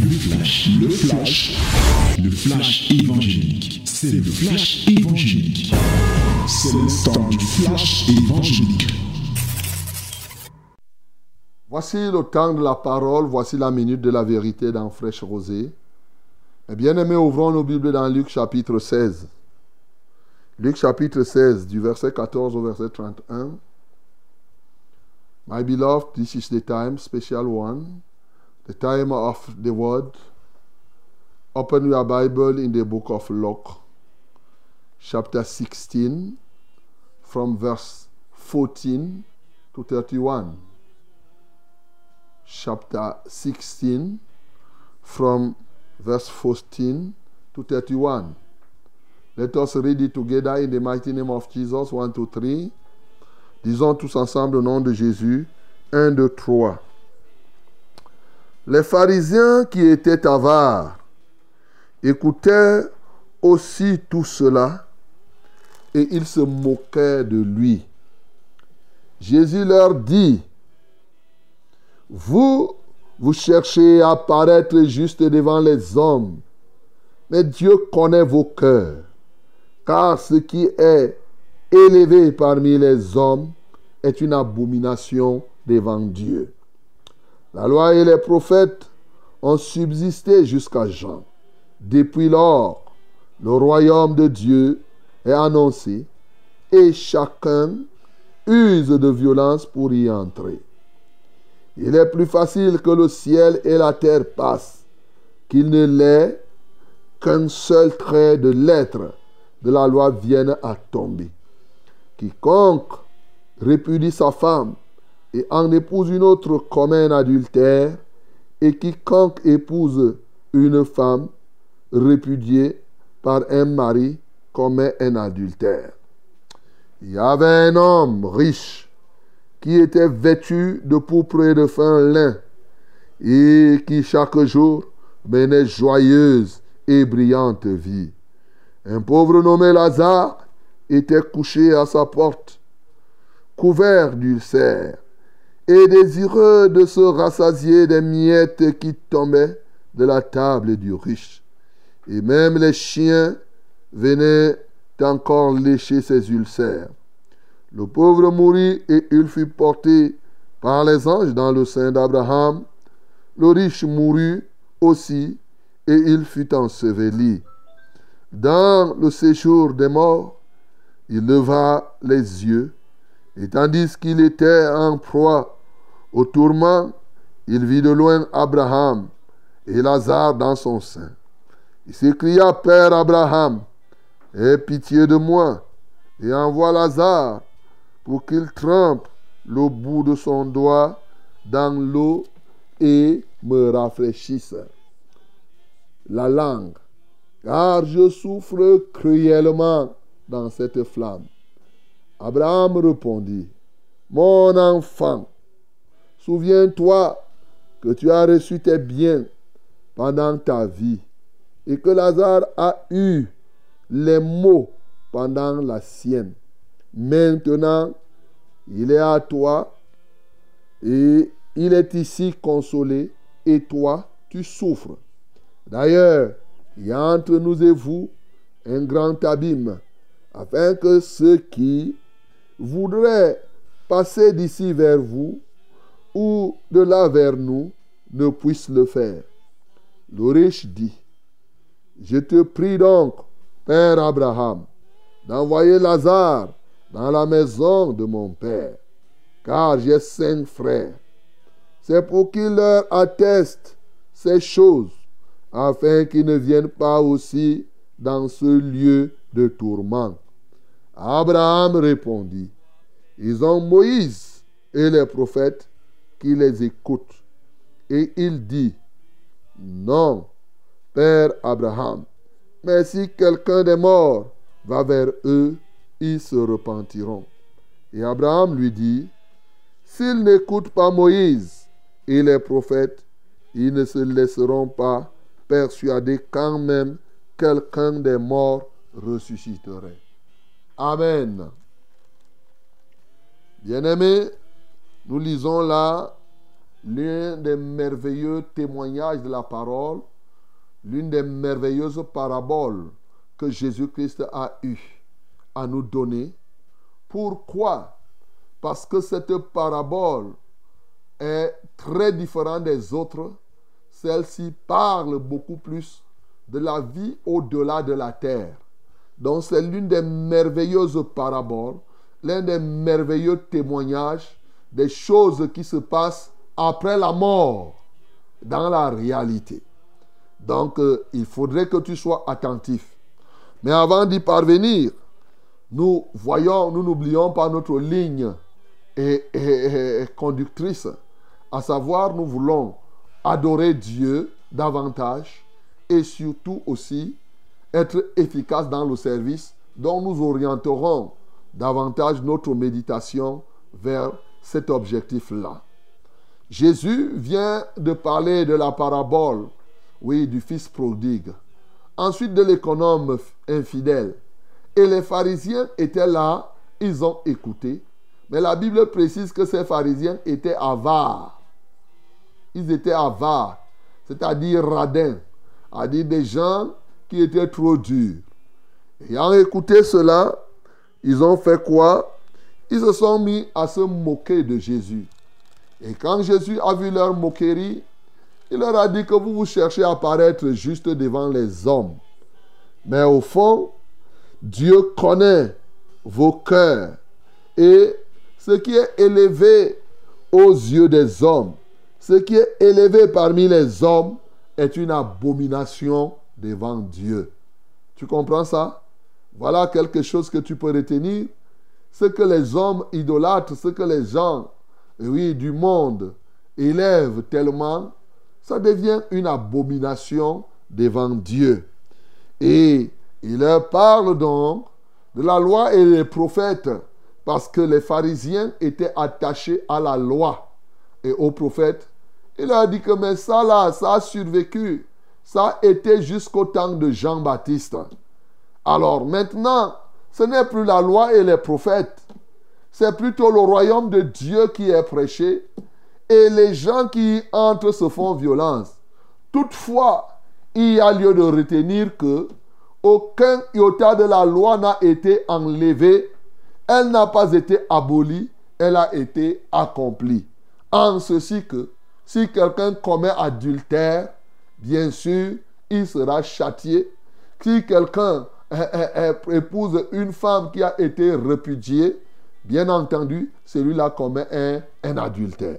Le flash, le flash, le flash évangélique. C'est le flash évangélique. C'est le temps du flash évangélique. Voici le temps de la parole, voici la minute de la vérité dans Fraîche Rosée. Eh bien aimés, ouvrons nos Bibles dans Luc chapitre 16. Luc chapitre 16, du verset 14 au verset 31. My beloved, this is the time, special one, the time of the word. Open your Bible in the book of Luke, chapter 16, from verse 14 to 31. Chapter 16, from verse 14 to 31. Let us read it together in the mighty name of Jesus. 1, 2, 3. Disons tous ensemble au nom de Jésus. 1, 2, 3. Les pharisiens qui étaient avares écoutaient aussi tout cela et ils se moquaient de lui. Jésus leur dit, vous, vous cherchez à paraître juste devant les hommes, mais Dieu connaît vos cœurs, car ce qui est élevé parmi les hommes est une abomination devant Dieu. La loi et les prophètes ont subsisté jusqu'à Jean. Depuis lors, le royaume de Dieu est annoncé et chacun use de violence pour y entrer. Il est plus facile que le ciel et la terre passent qu'il ne l'est qu'un seul trait de lettre de la loi vienne à tomber. Quiconque répudie sa femme et en épouse une autre comme un adultère, et quiconque épouse une femme répudiée par un mari comme un adultère. Il y avait un homme riche qui était vêtu de pourpre et de fin lin, et qui chaque jour menait joyeuse et brillante vie. Un pauvre nommé Lazare était couché à sa porte, couvert d'ulcères, et désireux de se rassasier des miettes qui tombaient de la table du riche. Et même les chiens venaient encore lécher ses ulcères. Le pauvre mourut et il fut porté par les anges dans le sein d'Abraham. Le riche mourut aussi et il fut enseveli. Dans le séjour des morts, il leva les yeux et tandis qu'il était en proie au tourment, il vit de loin Abraham et Lazare dans son sein. Il s'écria, Père Abraham, aie pitié de moi et envoie Lazare pour qu'il trempe le bout de son doigt dans l'eau et me rafraîchisse la langue, car je souffre cruellement dans cette flamme. Abraham répondit, Mon enfant, souviens-toi que tu as reçu tes biens pendant ta vie et que Lazare a eu les maux pendant la sienne. Maintenant, il est à toi et il est ici consolé et toi, tu souffres. D'ailleurs, il y a entre nous et vous un grand abîme, afin que ceux qui voudraient passer d'ici vers vous ou de là vers nous ne puissent le faire. Le riche dit, je te prie donc, Père Abraham, d'envoyer Lazare dans la maison de mon Père, car j'ai cinq frères. C'est pour qu'il leur atteste ces choses, afin qu'ils ne viennent pas aussi dans ce lieu de tourment. Abraham répondit, ils ont Moïse et les prophètes qui les écoutent. Et il dit, non, Père Abraham, mais si quelqu'un des morts va vers eux, ils se repentiront. Et Abraham lui dit, s'ils n'écoutent pas Moïse et les prophètes, ils ne se laisseront pas persuader quand même quelqu'un des morts ressusciterait. Amen. Bien-aimés, nous lisons là l'un des merveilleux témoignages de la parole, l'une des merveilleuses paraboles que Jésus-Christ a eu à nous donner. Pourquoi? Parce que cette parabole est très différente des autres. Celle-ci parle beaucoup plus de la vie au-delà de la terre. Donc c'est l'une des merveilleuses paraboles, l'un des merveilleux témoignages des choses qui se passent après la mort dans la réalité. Donc euh, il faudrait que tu sois attentif. Mais avant d'y parvenir, nous voyons, nous n'oublions pas notre ligne et, conductrice, à savoir nous voulons adorer Dieu davantage et surtout aussi être efficace dans le service dont nous orienterons davantage notre méditation vers cet objectif-là. Jésus vient de parler de la parabole, oui, du fils prodigue, ensuite de l'économe infidèle. Et les pharisiens étaient là, ils ont écouté. Mais la Bible précise que ces pharisiens étaient avares. Ils étaient avares, c'est-à-dire radins, c'est-à-dire des gens qui étaient trop durs. Ayant écouté cela, ils ont fait quoi? Ils se sont mis à se moquer de Jésus. Et quand Jésus a vu leur moquerie, il leur a dit que vous vous cherchez à paraître juste devant les hommes. Mais au fond, Dieu connaît vos cœurs. Et ce qui est élevé aux yeux des hommes, ce qui est élevé parmi les hommes, est une abomination devant Dieu. Tu comprends ça? Voilà quelque chose que tu peux retenir. Ce que les hommes idolâtrent, ce que les gens, oui, du monde élèvent tellement, ça devient une abomination devant Dieu. Et il leur parle donc de la loi et des prophètes, parce que les pharisiens étaient attachés à la loi et aux prophètes. Il a dit que ça là, ça a survécu. Ça a été jusqu'au temps de Jean-Baptiste. Alors maintenant, ce n'est plus la loi et les prophètes. C'est plutôt le royaume de Dieu qui est prêché. Et les gens qui entrent se font violence. Toutefois, il y a lieu de retenir que aucun iota de la loi n'a été enlevé. Elle n'a pas été abolie. Elle a été accomplie. En ceci que si quelqu'un commet adultère, bien sûr, il sera châtié. Si quelqu'un épouse une femme qui a été répudiée, bien entendu, celui-là commet un, un adultère.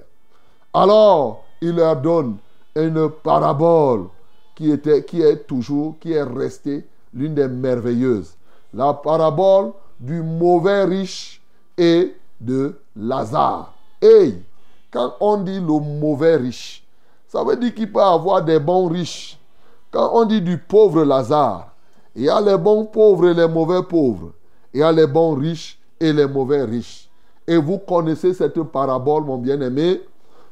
Alors, il leur donne une parabole qui, était, qui est toujours, qui est restée l'une des merveilleuses. La parabole du mauvais riche et de Lazare. Et quand on dit le mauvais riche, ça veut dire qu'il peut avoir des bons riches. Quand on dit du pauvre Lazare, il y a les bons pauvres et les mauvais pauvres. Il y a les bons riches et les mauvais riches. Et vous connaissez cette parabole, mon bien-aimé.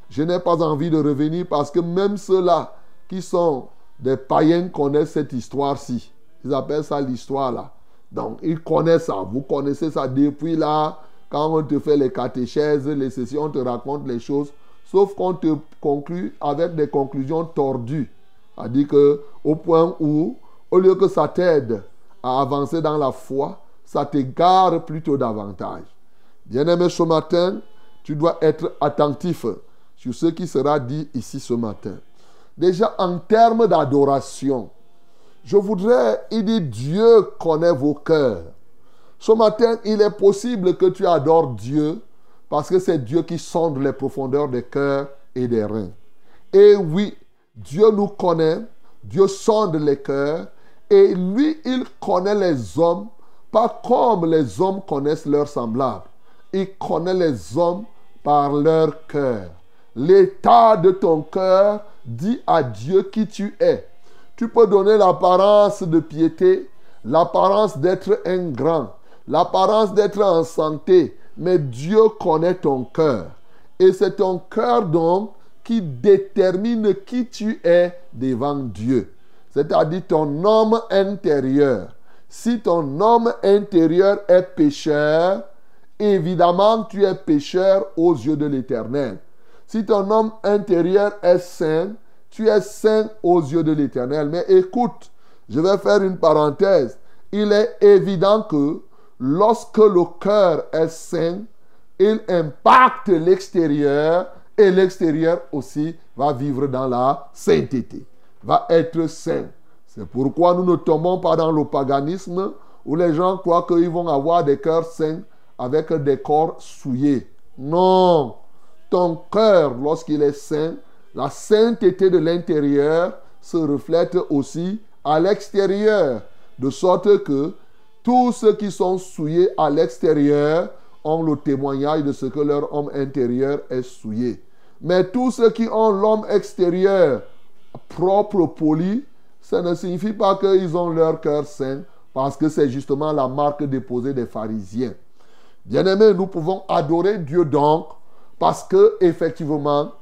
Je n'ai pas envie de revenir parce que même ceux-là qui sont des païens connaissent cette histoire-ci. Ils appellent ça l'histoire là. Donc, ils connaissent ça. Vous connaissez ça depuis là. Quand on te fait les catéchèses, les sessions, on te raconte les choses. Sauf qu'on te conclut avec des conclusions tordues. C'est-à-dire qu'au point où, au lieu que ça t'aide à avancer dans la foi, ça t'égare plutôt davantage. Bien-aimé, ce matin, tu dois être attentif sur ce qui sera dit ici ce matin. Déjà, en termes d'adoration, je voudrais, il dit, Dieu connaît vos cœurs. Ce matin, il est possible que tu adores Dieu parce que c'est Dieu qui sonde les profondeurs des cœurs et des reins. Et oui, Dieu nous connaît, Dieu sonde les cœurs et lui, il connaît les hommes, pas comme les hommes connaissent leurs semblables. Il connaît les hommes par leur cœur. L'état de ton cœur dit à Dieu qui tu es. Tu peux donner l'apparence de piété, l'apparence d'être un grand, l'apparence d'être en santé, mais Dieu connaît ton cœur. Et c'est ton cœur donc qui détermine qui tu es devant Dieu. C'est-à-dire ton homme intérieur. Si ton homme intérieur est pécheur, évidemment tu es pécheur aux yeux de l'Éternel. Si ton homme intérieur est saint, tu es saint aux yeux de l'Éternel. Mais écoute, je vais faire une parenthèse. Il est évident que lorsque le cœur est saint, il impacte l'extérieur et l'extérieur aussi va vivre dans la sainteté, va être saint. C'est pourquoi nous ne tombons pas dans le paganisme où les gens croient qu'ils vont avoir des cœurs saints avec des corps souillés. Non, ton cœur, lorsqu'il est saint, la sainteté de l'intérieur se reflète aussi à l'extérieur, de sorte que tous ceux qui sont souillés à l'extérieur ont le témoignage de ce que leur homme intérieur est souillé. Mais tous ceux qui ont l'homme extérieur propre, poli, ça ne signifie pas qu'ils ont leur cœur saint, parce que c'est justement la marque déposée des pharisiens. Bien-aimés, nous pouvons adorer Dieu donc, parce que effectivement,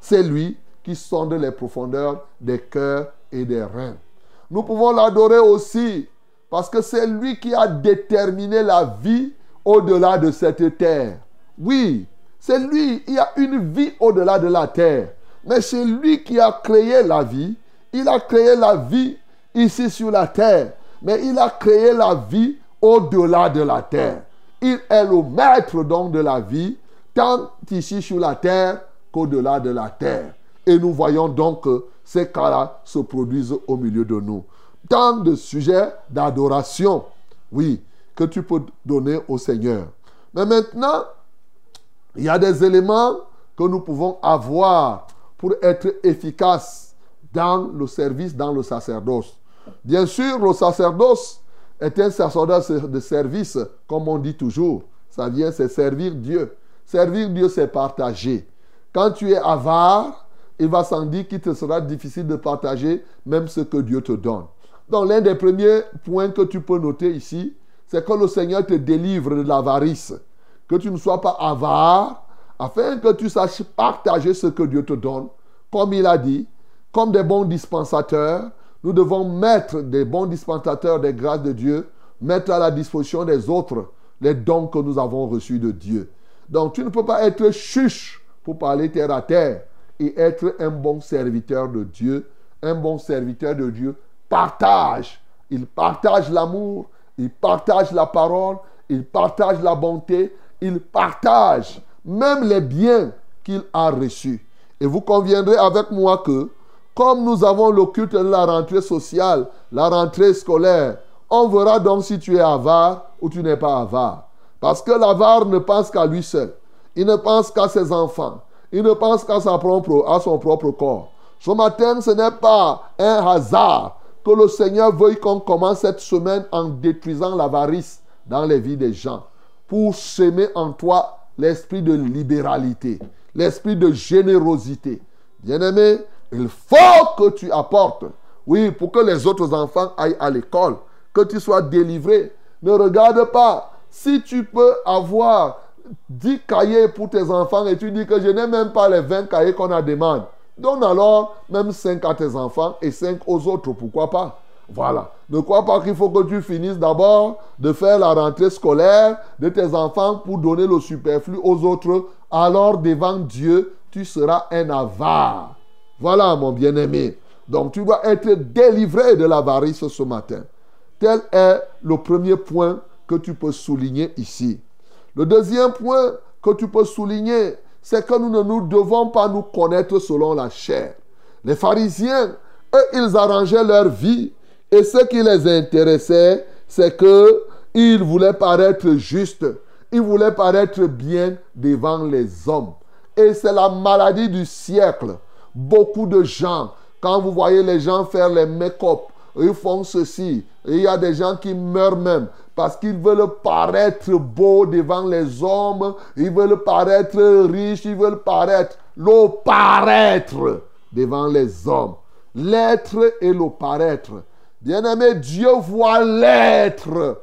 c'est lui qui sonde les profondeurs des cœurs et des reins. Nous pouvons l'adorer aussi parce que c'est lui qui a déterminé la vie au-delà de cette terre. Oui, c'est lui, il y a une vie au-delà de la terre. Mais c'est lui qui a créé la vie. Il a créé la vie ici sur la terre. Mais il a créé la vie au-delà de la terre. Il est le maître donc de la vie, tant ici sur la terre qu'au-delà de la terre. Et nous voyons donc que ces cas-là se produisent au milieu de nous. Tant de sujets d'adoration, oui, que tu peux donner au Seigneur. Mais maintenant, il y a des éléments que nous pouvons avoir pour être efficaces dans le service, dans le sacerdoce. Bien sûr, le sacerdoce est un sacerdoce de service, comme on dit toujours. Ça vient, c'est servir Dieu. Servir Dieu, c'est partager. Quand tu es avare, il va sans dire qu'il te sera difficile de partager même ce que Dieu te donne. Donc l'un des premiers points que tu peux noter ici, c'est que le Seigneur te délivre de l'avarice. Que tu ne sois pas avare, afin que tu saches partager ce que Dieu te donne. Comme il a dit, comme des bons dispensateurs, nous devons mettre des bons dispensateurs des grâces de Dieu, mettre à la disposition des autres les dons que nous avons reçus de Dieu. Donc tu ne peux pas être chuche pour parler terre à terre et être un bon serviteur de Dieu. Un bon serviteur de Dieu partage. Il partage l'amour, il partage la parole, il partage la bonté, il partage même les biens qu'il a reçus. Et vous conviendrez avec moi que, comme nous avons le culte de la rentrée sociale, la rentrée scolaire, on verra donc si tu es avare ou tu n'es pas avare. Parce que l'avare ne pense qu'à lui seul. Il ne pense qu'à ses enfants. Il ne pense qu'à propre, à son propre corps. Ce matin, ce n'est pas un hasard que le Seigneur veuille qu'on commence cette semaine en détruisant l'avarice dans les vies des gens. Pour semer en toi l'esprit de libéralité, l'esprit de générosité. Bien-aimé, il faut que tu apportes. Oui, pour que les autres enfants aillent à l'école, que tu sois délivré. Ne regarde pas. Si tu peux avoir 10 cahiers pour tes enfants et tu dis que je n'ai même pas les 20 cahiers qu'on a demandé. Donne alors même 5 à tes enfants et 5 aux autres, pourquoi pas? Voilà. Ne crois pas qu'il faut que tu finisses d'abord de faire la rentrée scolaire de tes enfants pour donner le superflu aux autres. Alors devant Dieu, tu seras un avare. Voilà mon bien-aimé. Donc tu dois être délivré de l'avarice ce matin. Tel est le premier point que tu peux souligner ici. Le deuxième point que tu peux souligner, c'est que nous ne nous devons pas nous connaître selon la chair. Les pharisiens, eux, ils arrangeaient leur vie. Et ce qui les intéressait, c'est que ils voulaient paraître justes. Ils voulaient paraître bien devant les hommes. Et c'est la maladie du siècle. Beaucoup de gens, quand vous voyez les gens faire les make-up, ils font ceci. Il y a des gens qui meurent même parce qu'ils veulent paraître beaux devant les hommes, ils veulent paraître riches, ils veulent paraître, le paraître devant les hommes. L'être et le paraître. Bien-aimé, Dieu voit l'être.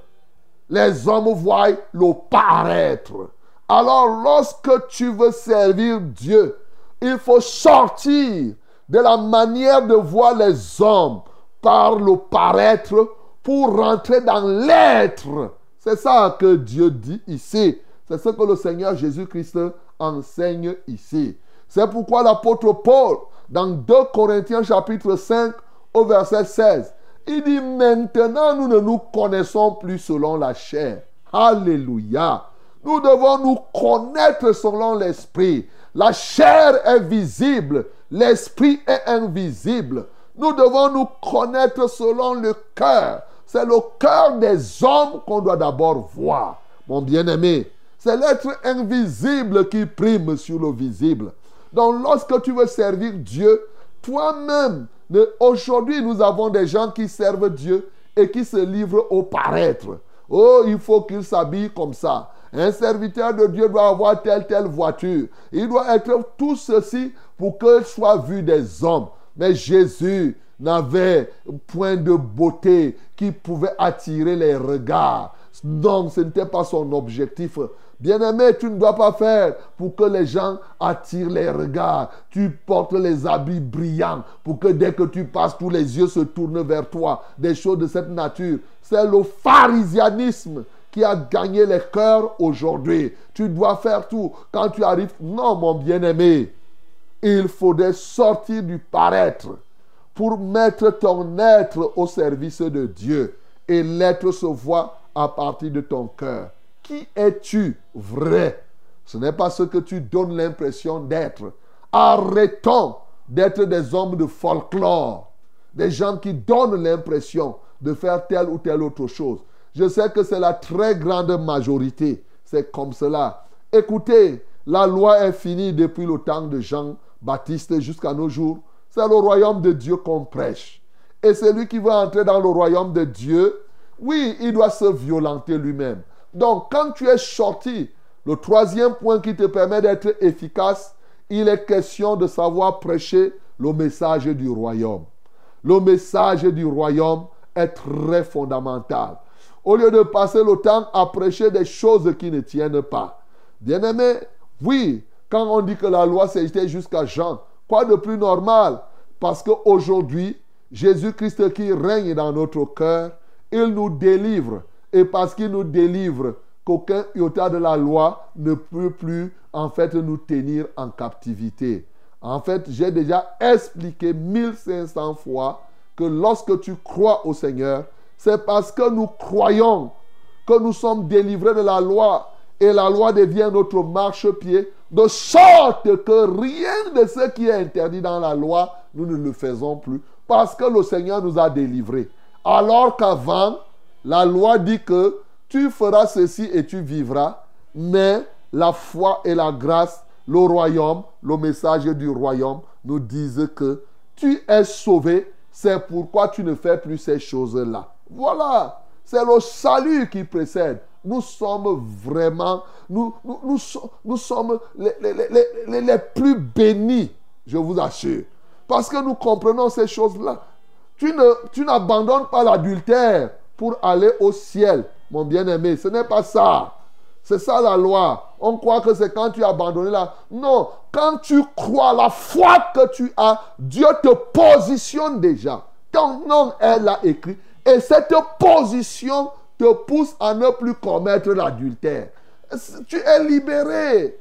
Les hommes voient le paraître. Alors lorsque tu veux servir Dieu, il faut sortir de la manière de voir les hommes par le paraître pour rentrer dans l'être. C'est ça que Dieu dit ici. C'est ce que le Seigneur Jésus-Christ enseigne ici. C'est pourquoi l'apôtre Paul, dans 2 Corinthiens chapitre 5 au verset 16, il dit maintenant nous ne nous connaissons plus selon la chair. Alléluia. Nous devons nous connaître selon l'esprit. La chair est visible, l'esprit est invisible. Nous devons nous connaître selon le cœur. C'est le cœur des hommes qu'on doit d'abord voir. Mon bien-aimé, c'est l'être invisible qui prime sur le visible. Donc lorsque tu veux servir Dieu, toi-même, aujourd'hui nous avons des gens qui servent Dieu et qui se livrent au paraître. Oh, il faut qu'il s'habille comme ça. Un serviteur de Dieu doit avoir telle, telle voiture. Il doit être tout ceci pour qu'il soit vu des hommes. Mais Jésus n'avait point de beauté qui pouvait attirer les regards. Non, ce n'était pas son objectif. Bien-aimé, tu ne dois pas faire pour que les gens attirent les regards. Tu portes les habits brillants pour que dès que tu passes, tous les yeux se tournent vers toi. Des choses de cette nature. C'est le pharisianisme qui a gagné les cœurs aujourd'hui. Tu dois faire tout. Quand tu arrives, non, mon bien-aimé, il faudrait sortir du paraître pour mettre ton être au service de Dieu. Et l'être se voit à partir de ton cœur. Qui es-tu vrai? Ce n'est pas ce que tu donnes l'impression d'être. Arrêtons d'être des hommes de folklore, des gens qui donnent l'impression de faire telle ou telle autre chose. Je sais que c'est la très grande majorité. C'est comme cela. Écoutez, la loi est finie depuis le temps de Jean-Baptiste jusqu'à nos jours. C'est le royaume de Dieu qu'on prêche. Et celui qui veut entrer dans le royaume de Dieu, oui, il doit se violenter lui-même. Donc, quand tu es sorti, le troisième point qui te permet d'être efficace, il est question de savoir prêcher le message du royaume. Le message du royaume est très fondamental. Au lieu de passer le temps à prêcher des choses qui ne tiennent pas. Bien-aimé, oui, quand on dit que la loi s'est jusqu'à Jean, Quoi de plus normal? Parce qu'aujourd'hui, Jésus-Christ qui règne dans notre cœur, il nous délivre. Et parce qu'il nous délivre, qu'aucun iota de la loi ne peut plus en fait nous tenir en captivité. En fait, j'ai déjà expliqué 1500 fois que lorsque tu crois au Seigneur, c'est parce que nous croyons que nous sommes délivrés de la loi et la loi devient notre marchepied de sorte que rien de ce qui est interdit dans la loi, nous ne le faisons plus. Parce que le Seigneur nous a délivrés. Alors qu'avant, la loi dit que tu feras ceci et tu vivras. Mais la foi et la grâce, le royaume, le message du royaume nous disent que tu es sauvé. C'est pourquoi tu ne fais plus ces choses-là. Voilà. C'est le salut qui précède nous sommes vraiment, nous, nous, sommes les, plus bénis, je vous assure. Parce que nous comprenons ces choses-là. Tu, ne, tu n'abandonnes pas l'adultère pour aller au ciel, mon bien-aimé. Ce n'est pas ça. C'est ça la loi. On croit que c'est quand tu as abandonné là. Non, quand tu crois la foi que tu as, Dieu te positionne déjà. Ton nom est là écrit. Et cette position te pousse à ne plus commettre l'adultère. Tu es libéré.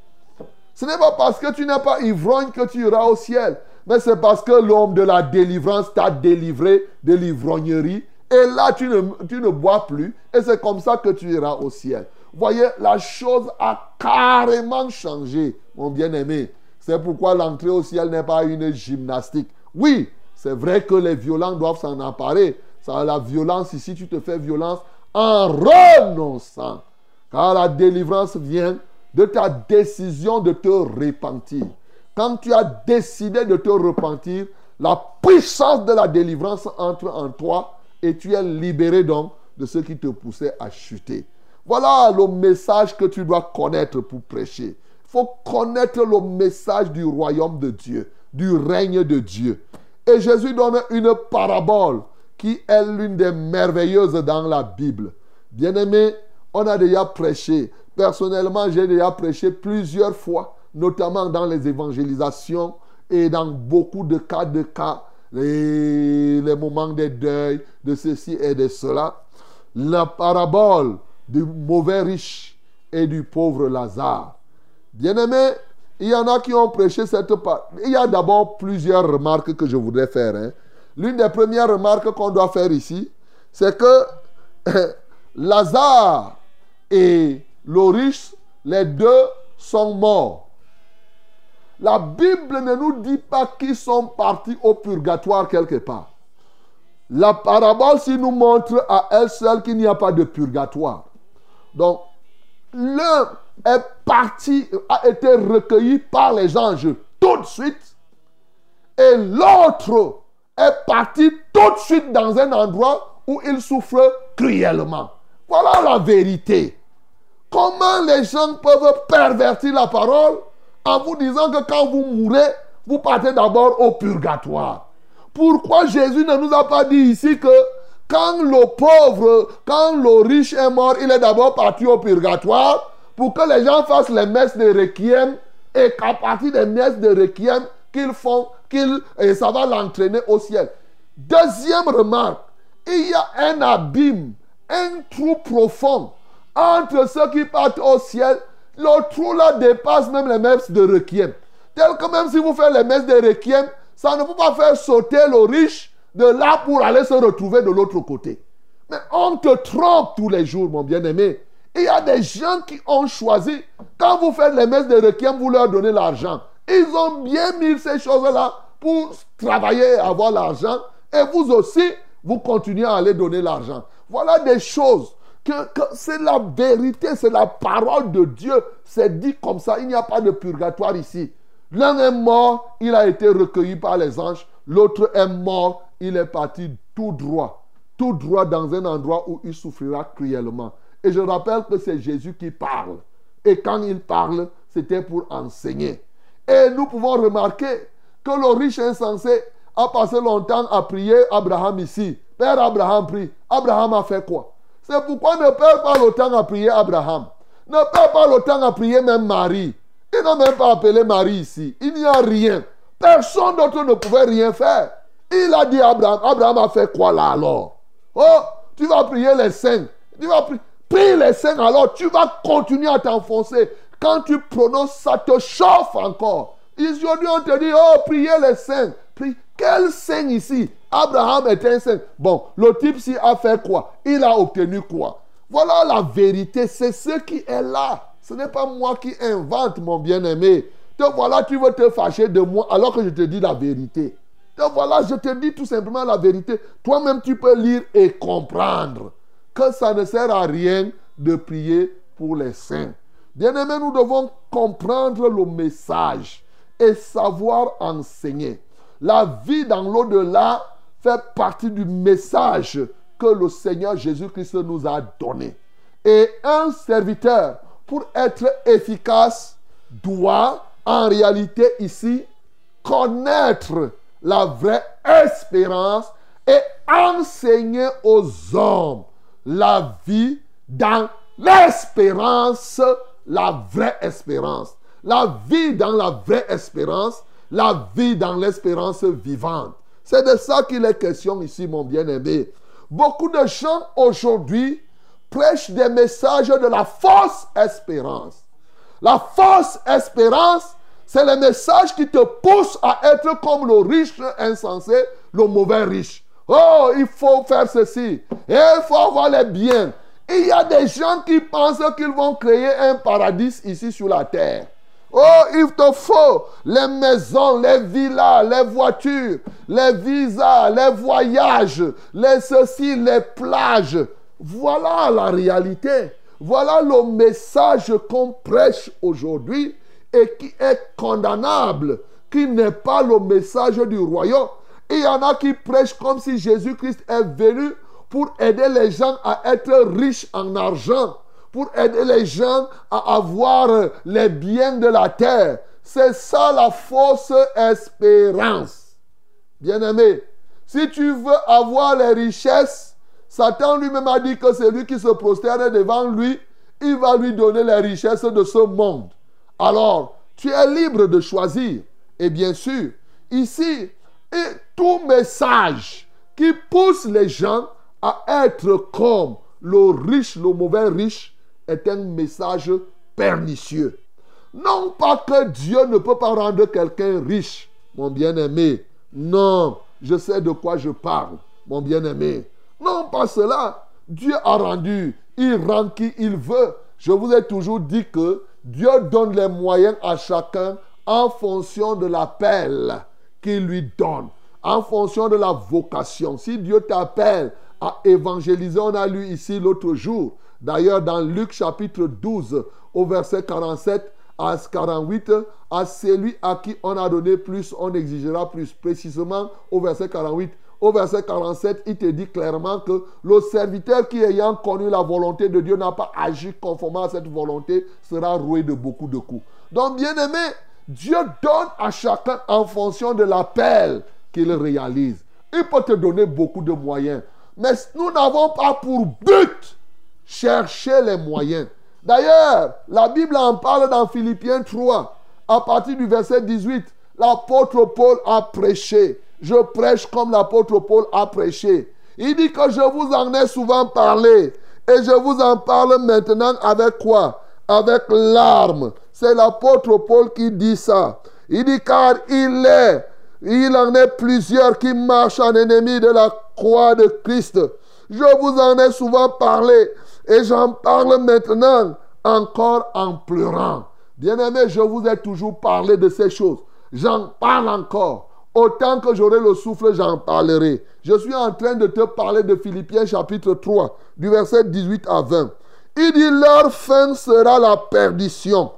Ce n'est pas parce que tu n'es pas ivrogne que tu iras au ciel, mais c'est parce que l'homme de la délivrance t'a délivré de l'ivrognerie. Et là, tu ne, tu ne bois plus. Et c'est comme ça que tu iras au ciel. Voyez, la chose a carrément changé, mon bien-aimé. C'est pourquoi l'entrée au ciel n'est pas une gymnastique. Oui, c'est vrai que les violents doivent s'en emparer. La violence, ici, tu te fais violence, en renonçant. Car la délivrance vient de ta décision de te repentir. Quand tu as décidé de te repentir, la puissance de la délivrance entre en toi et tu es libéré donc de ce qui te poussait à chuter. Voilà le message que tu dois connaître pour prêcher. Il faut connaître le message du royaume de Dieu, du règne de Dieu. Et Jésus donne une parabole qui est l'une des merveilleuses dans la Bible. Bien-aimé, on a déjà prêché. Personnellement, j'ai déjà prêché plusieurs fois, notamment dans les évangélisations et dans beaucoup de cas de cas, les, moments de deuil, de ceci et de cela. La parabole du mauvais riche et du pauvre Lazare. Bien-aimé, il y en a qui ont prêché cette part. Il y a d'abord plusieurs remarques que je voudrais faire. hein. L'une des premières remarques qu'on doit faire ici, c'est que Lazare et riche, les deux sont morts. La Bible ne nous dit pas qu'ils sont partis au purgatoire quelque part. La parabole s'y nous montre à elle seule qu'il n'y a pas de purgatoire. Donc, l'un est parti, a été recueilli par les anges tout de suite, et l'autre est parti tout de suite dans un endroit où il souffre cruellement. Voilà la vérité. Comment les gens peuvent pervertir la parole en vous disant que quand vous mourrez, vous partez d'abord au purgatoire? Pourquoi Jésus ne nous a pas dit ici que quand le pauvre, quand le riche est mort, il est d'abord parti au purgatoire pour que les gens fassent les messes de requiem et qu'à partir des messes de requiem qu'ils font, qu'ils, et ça va l'entraîner au ciel. Deuxième remarque, il y a un abîme, un trou profond entre ceux qui partent au ciel. Le trou là dépasse même les messes de requiem. Tel que même si vous faites les messes de requiem, ça ne peut pas faire sauter le riche de là pour aller se retrouver de l'autre côté. Mais on te trompe tous les jours, mon bien-aimé. Il y a des gens qui ont choisi, quand vous faites les messes de requiem, vous leur donnez l'argent. Ils ont bien mis ces choses-là pour travailler et avoir l'argent. Et vous aussi, vous continuez à aller donner l'argent. Voilà des choses que, c'est la vérité, c'est la parole de Dieu. C'est dit comme ça. Il n'y a pas de purgatoire ici. L'un est mort, il a été recueilli par les anges. L'autre est mort, il est parti tout droit. Tout droit dans un endroit où il souffrira cruellement. Et je rappelle que c'est Jésus qui parle. Et quand il parle, c'était pour enseigner. Et nous pouvons remarquer que le riche insensé a passé longtemps à prier Abraham ici. Père Abraham prie. Abraham a fait quoi? C'est pourquoi ne perds pas le temps à prier Abraham. Ne perds pas le temps à prier même Marie. Il n'a même pas appelé Marie ici. Il n'y a rien. Personne d'autre ne pouvait rien faire. Il a dit à Abraham. Abraham a fait quoi là alors? Oh, tu vas prier les saints. Tu vas prier. Prie les saints alors. Tu vas continuer à t'enfoncer. Quand tu prononces, ça te chauffe encore. Aujourd'hui, on te dit, oh, priez les saints. Prie. Quel saint ici? Abraham est un saint. Bon, le type ci a fait quoi? Il a obtenu quoi? Voilà la vérité. C'est ce qui est là. Ce n'est pas moi qui invente, mon bien-aimé. Te voilà, tu veux te fâcher de moi alors que je te dis la vérité. Te voilà, je te dis tout simplement la vérité. Toi-même, tu peux lire et comprendre que ça ne sert à rien de prier pour les saints. Bien-aimés, nous devons comprendre le message et savoir enseigner. La vie dans l'au-delà fait partie du message que le Seigneur Jésus-Christ nous a donné. Et un serviteur, pour être efficace, doit en réalité ici connaître la vraie espérance et enseigner aux hommes la vie dans l'espérance, la vraie espérance. La vie dans la vraie espérance, la vie dans l'espérance vivante. C'est de ça qu'il est question ici, mon bien-aimé. Beaucoup de gens aujourd'hui prêchent des messages de la fausse espérance. La fausse espérance, c'est le message qui te pousse à être comme le riche insensé, le mauvais riche. Oh, il faut faire ceci. Et il faut avoir les biens. Il y a des gens qui pensent qu'ils vont créer un paradis ici sur la terre. Oh, il te faut les maisons, les villas, les voitures, les visas, les voyages, les ceci, les plages. Voilà la réalité. Voilà le message qu'on prêche aujourd'hui et qui est condamnable, qui n'est pas le message du royaume. Il y en a qui prêchent comme si Jésus-Christ est venu pour aider les gens à être riches en argent, pour aider les gens à avoir les biens de la terre. C'est ça la fausse espérance. Bien-aimé, si tu veux avoir les richesses, Satan lui-même a dit que c'est lui qui se prosterne devant lui, il va lui donner les richesses de ce monde. Alors, tu es libre de choisir. Et bien sûr, ici, et tout message qui pousse les gens à être comme le riche, le mauvais riche, est un message pernicieux. Non pas que Dieu ne peut pas rendre quelqu'un riche, mon bien-aimé. Non, je sais de quoi je parle, mon bien-aimé. Non pas cela. Dieu a rendu, il rend qui il veut. Je vous ai toujours dit que Dieu donne les moyens à chacun en fonction de l'appel qu'il lui donne, en fonction de la vocation. Si Dieu t'appelle à évangéliser, on a lu ici l'autre jour, d'ailleurs dans Luc chapitre 12 au verset 47 à 48, à celui à qui on a donné plus, on exigera plus. Précisément au verset 48. Au verset 47, il te dit clairement que le serviteur qui ayant connu la volonté de Dieu n'a pas agi conformément à cette volonté sera roué de beaucoup de coups. Donc, bien aimé, Dieu donne à chacun en fonction de l'appel qu'il réalise. Il peut te donner beaucoup de moyens. Mais nous n'avons pas pour but chercher les moyens. D'ailleurs, la Bible en parle dans Philippiens 3, à partir du verset 18. L'apôtre Paul a prêché. Je prêche comme l'apôtre Paul a prêché. Il dit que je vous en ai souvent parlé. Et je vous en parle maintenant avec quoi? Avec larmes. C'est l'apôtre Paul qui dit ça. Il dit car il est, il en est plusieurs qui marchent en ennemi de la croix de Christ. Je vous en ai souvent parlé et j'en parle maintenant encore en pleurant. Bien-aimé, je vous ai toujours parlé de ces choses. J'en parle encore. Autant que j'aurai le souffle, j'en parlerai. Je suis en train de te parler de Philippiens chapitre 3, du verset 18 à 20. Il dit, leur fin sera la perdition.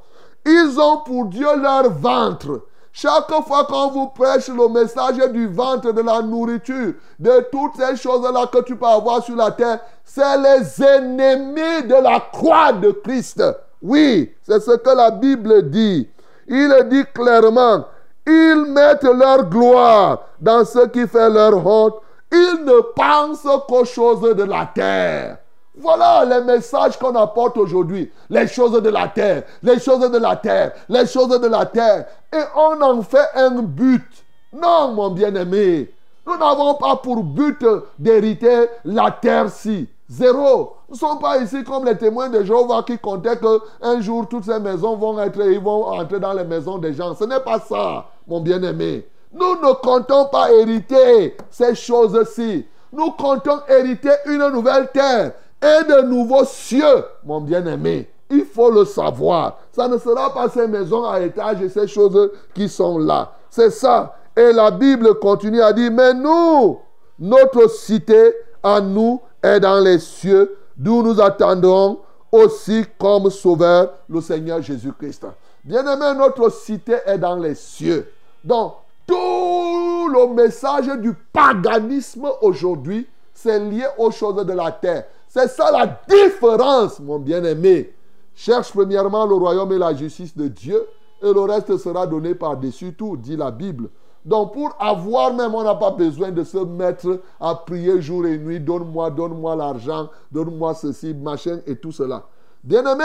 Ils ont pour Dieu leur ventre. Chaque fois qu'on vous prêche le message du ventre, de la nourriture, de toutes ces choses-là que tu peux avoir sur la terre, c'est les ennemis de la croix de Christ. Oui, c'est ce que la Bible dit. Il dit clairement, ils mettent leur gloire dans ce qui fait leur honte. Ils ne pensent qu'aux choses de la terre. Voilà les messages qu'on apporte aujourd'hui. Les choses de la terre, les choses de la terre, les choses de la terre. Et on en fait un but. Non, mon bien-aimé. Nous n'avons pas pour but d'hériter la terre-ci. Zéro. Nous ne sommes pas ici comme les témoins de Jéhovah qui comptaient qu'un jour toutes ces maisons vont être, ils vont entrer dans les maisons des gens. Ce n'est pas ça, mon bien-aimé. Nous ne comptons pas hériter ces choses-ci. Nous comptons hériter une nouvelle terre et de nouveaux cieux, mon bien-aimé. Il faut le savoir. Ça ne sera pas ces maisons à étage et ces choses qui sont là. C'est ça. Et la Bible continue à dire, mais nous, notre cité à nous est dans les cieux, d'où nous attendons aussi comme sauveur le Seigneur Jésus-Christ. Bien-aimé, notre cité est dans les cieux. Donc, tout le message du paganisme aujourd'hui, c'est lié aux choses de la terre. C'est ça la différence, mon bien-aimé. Cherche premièrement le royaume et la justice de Dieu, et le reste sera donné par-dessus tout, dit la Bible. Donc pour avoir même, on n'a pas besoin de se mettre à prier jour et nuit, donne-moi, donne-moi l'argent, donne-moi ceci, machin et tout cela. Bien-aimé,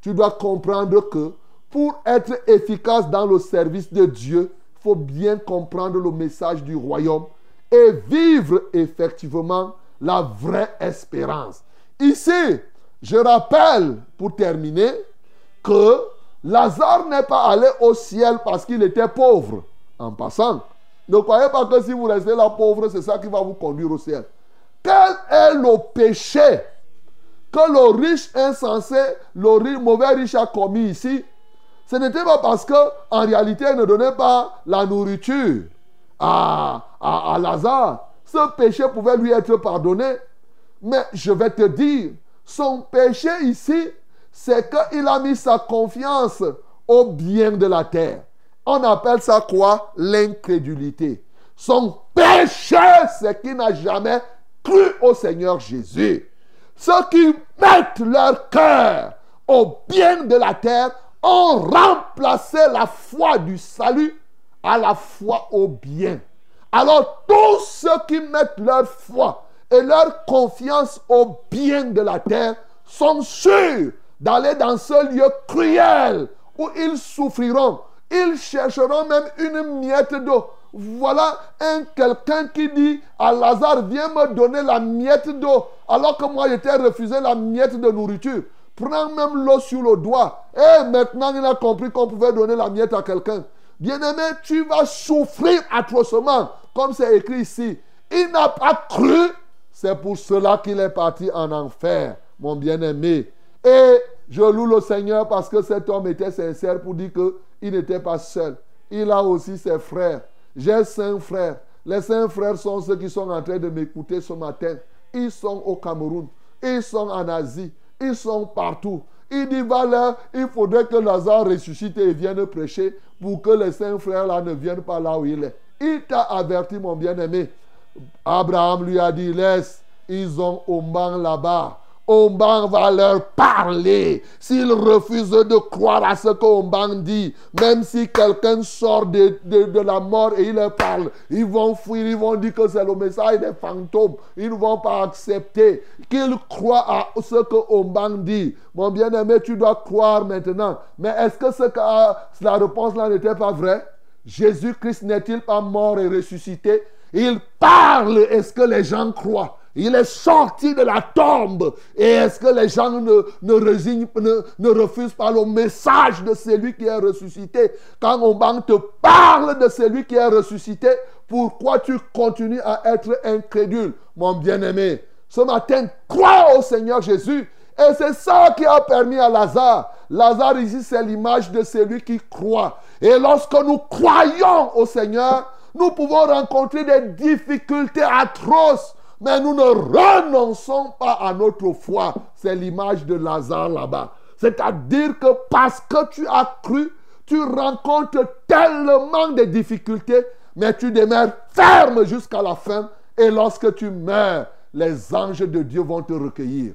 tu dois comprendre que pour être efficace dans le service de Dieu, il faut bien comprendre le message du royaume et vivre effectivement la vraie espérance. Ici, je rappelle, pour terminer, que Lazare n'est pas allé au ciel parce qu'il était pauvre. En passant, ne croyez pas que si vous restez là pauvre, c'est ça qui va vous conduire au ciel. Quel est le péché que le riche insensé, le mauvais riche a commis ici Ce n'était pas parce que en réalité, il ne donnait pas la nourriture à, à Lazare ce péché pouvait lui être pardonné. Mais je vais te dire, son péché ici, c'est qu'il a mis sa confiance au bien de la terre. On appelle ça quoi? L'incrédulité. Son péché, c'est qu'il n'a jamais cru au Seigneur Jésus. Ceux qui mettent leur cœur au bien de la terre ont remplacé la foi du salut à la foi au bien. Alors tous ceux qui mettent leur foi et leur confiance au bien de la terre sont sûrs d'aller dans ce lieu cruel où ils souffriront. Ils chercheront même une miette d'eau. Voilà un quelqu'un qui dit à Lazare, viens me donner la miette d'eau, alors que moi j'étais refusé la miette de nourriture. prend même l'eau sur le doigt. Et maintenant, il a compris qu'on pouvait donner la miette à quelqu'un. Bien-aimé, tu vas souffrir atrocement, comme c'est écrit ici. Il n'a pas cru. C'est pour cela qu'il est parti en enfer, mon bien-aimé. Et je loue le Seigneur parce que cet homme était sincère pour dire qu'il n'était pas seul. Il a aussi ses frères. J'ai cinq frères. Les cinq frères sont ceux qui sont en train de m'écouter ce matin. Ils sont au Cameroun. Ils sont en Asie. Ils sont partout. Il dit, voilà, il faudrait que Lazare ressuscite et vienne prêcher pour que les cinq frères là ne viennent pas là où il est. Il t'a averti, mon bien-aimé. Abraham lui a dit, laisse, ils ont Oman là-bas. Omban va leur parler. S'ils refusent de croire à ce qu'Omban dit, même si quelqu'un sort de, de, la mort et il leur parle, ils vont fuir, ils vont dire que c'est le message des fantômes. Ils ne vont pas accepter qu'ils croient à ce que Omban dit. Mon bien-aimé, tu dois croire maintenant. Mais est-ce que, ce que la réponse là n'était pas vraie? Jésus-Christ n'est-il pas mort et ressuscité? Il parle. Est-ce que les gens croient? Il est sorti de la tombe. Et est-ce que les gens ne, refusent pas le message de celui qui est ressuscité? Quand on te parle de celui qui est ressuscité, pourquoi tu continues à être incrédule, mon bien-aimé? Ce matin, crois au Seigneur Jésus. Et c'est ça qui a permis à Lazare. Lazare ici, c'est l'image de celui qui croit. Et lorsque nous croyons au Seigneur, nous pouvons rencontrer des difficultés atroces mais nous ne renonçons pas à notre foi. C'est l'image de Lazare là-bas. C'est-à-dire que parce que tu as cru, tu rencontres tellement de difficultés, mais tu demeures ferme jusqu'à la fin. Et lorsque tu meurs, les anges de Dieu vont te recueillir.